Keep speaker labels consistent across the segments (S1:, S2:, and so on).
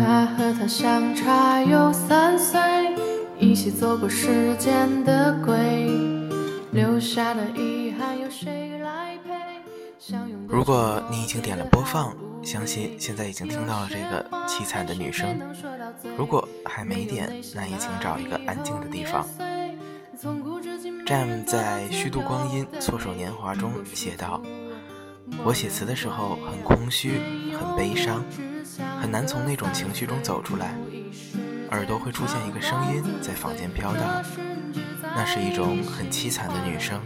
S1: 他和他相差有三岁，一起走过时间的轨，留下的遗憾有谁来陪？
S2: 如果你已经点了播放，相信现在已经听到了这个凄惨的女声。如果还没点，那也请找一个安静的地方。Jam 在《虚度光阴，错手年华》中写道：“我写词的时候很空虚，很悲伤，很难从那种情绪中走出来。耳朵会出现一个声音在房间飘荡，那是一种很凄惨的女声。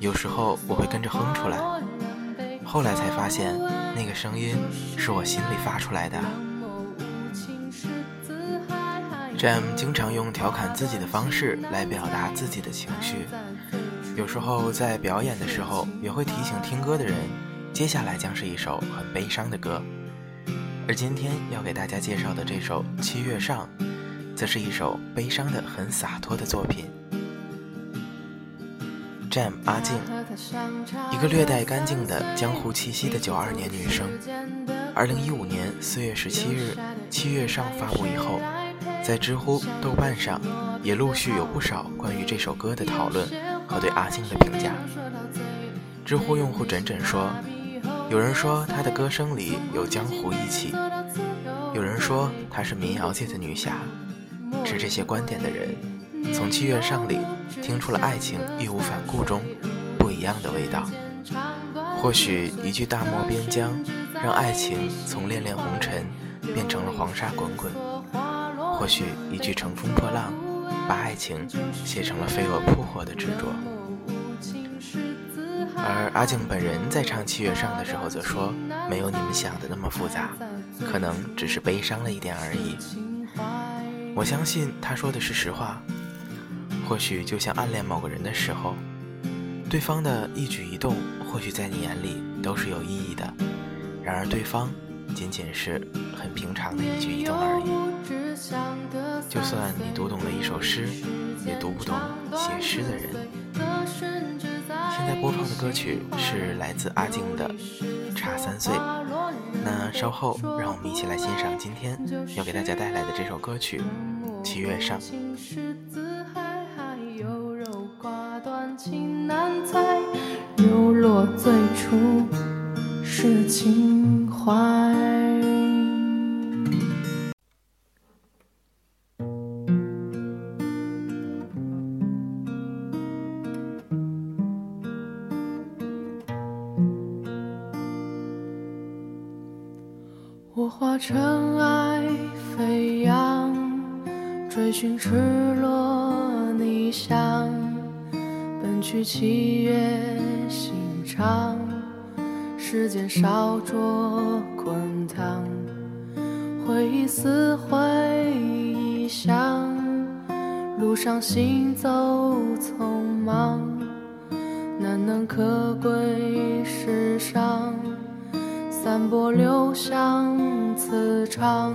S2: 有时候我会跟着哼出来。后来才发现，那个声音是我心里发出来的。” Jam 经常用调侃自己的方式来表达自己的情绪，有时候在表演的时候也会提醒听歌的人，接下来将是一首很悲伤的歌。而今天要给大家介绍的这首《七月上》，则是一首悲伤的、很洒脱的作品。Jam 阿静，一个略带干净的江湖气息的九二年女生。二零一五年四月十七日，《七月上》发布以后。在知乎、豆瓣上，也陆续有不少关于这首歌的讨论和对阿静的评价。知乎用户枕枕说：“有人说她的歌声里有江湖义气，有人说她是民谣界的女侠。”持这些观点的人，从《七月上》里听出了爱情义无反顾中不一样的味道。或许一句“大漠边疆”，让爱情从恋恋红尘变成了黄沙滚滚。或许一句乘风破浪，把爱情写成了飞蛾扑火的执着。而阿静本人在唱《七月上》的时候则说：“没有你们想的那么复杂，可能只是悲伤了一点而已。”我相信他说的是实话。或许就像暗恋某个人的时候，对方的一举一动，或许在你眼里都是有意义的，然而对方仅仅是很平常的一举一动而已。就算你读懂了一首诗，也读不懂写诗的人。现在播放的歌曲是来自阿静的《差三岁》。那稍后让我们一起来欣赏今天要给大家带来的这首歌曲《七月上》。
S1: 流落最初是情怀。我化尘埃飞扬，追寻赤裸逆翔，奔去七月心肠，时间烧灼滚烫，回忆撕毁臆想，路上行走匆忙，难能可贵世上。散播留香磁场。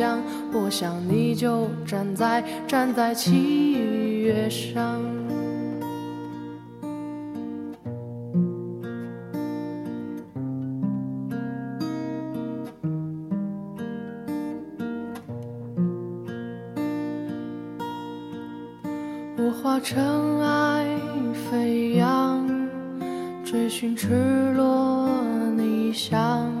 S1: 我想你就站在站在七月上。我化尘埃飞扬，追寻赤裸逆翔。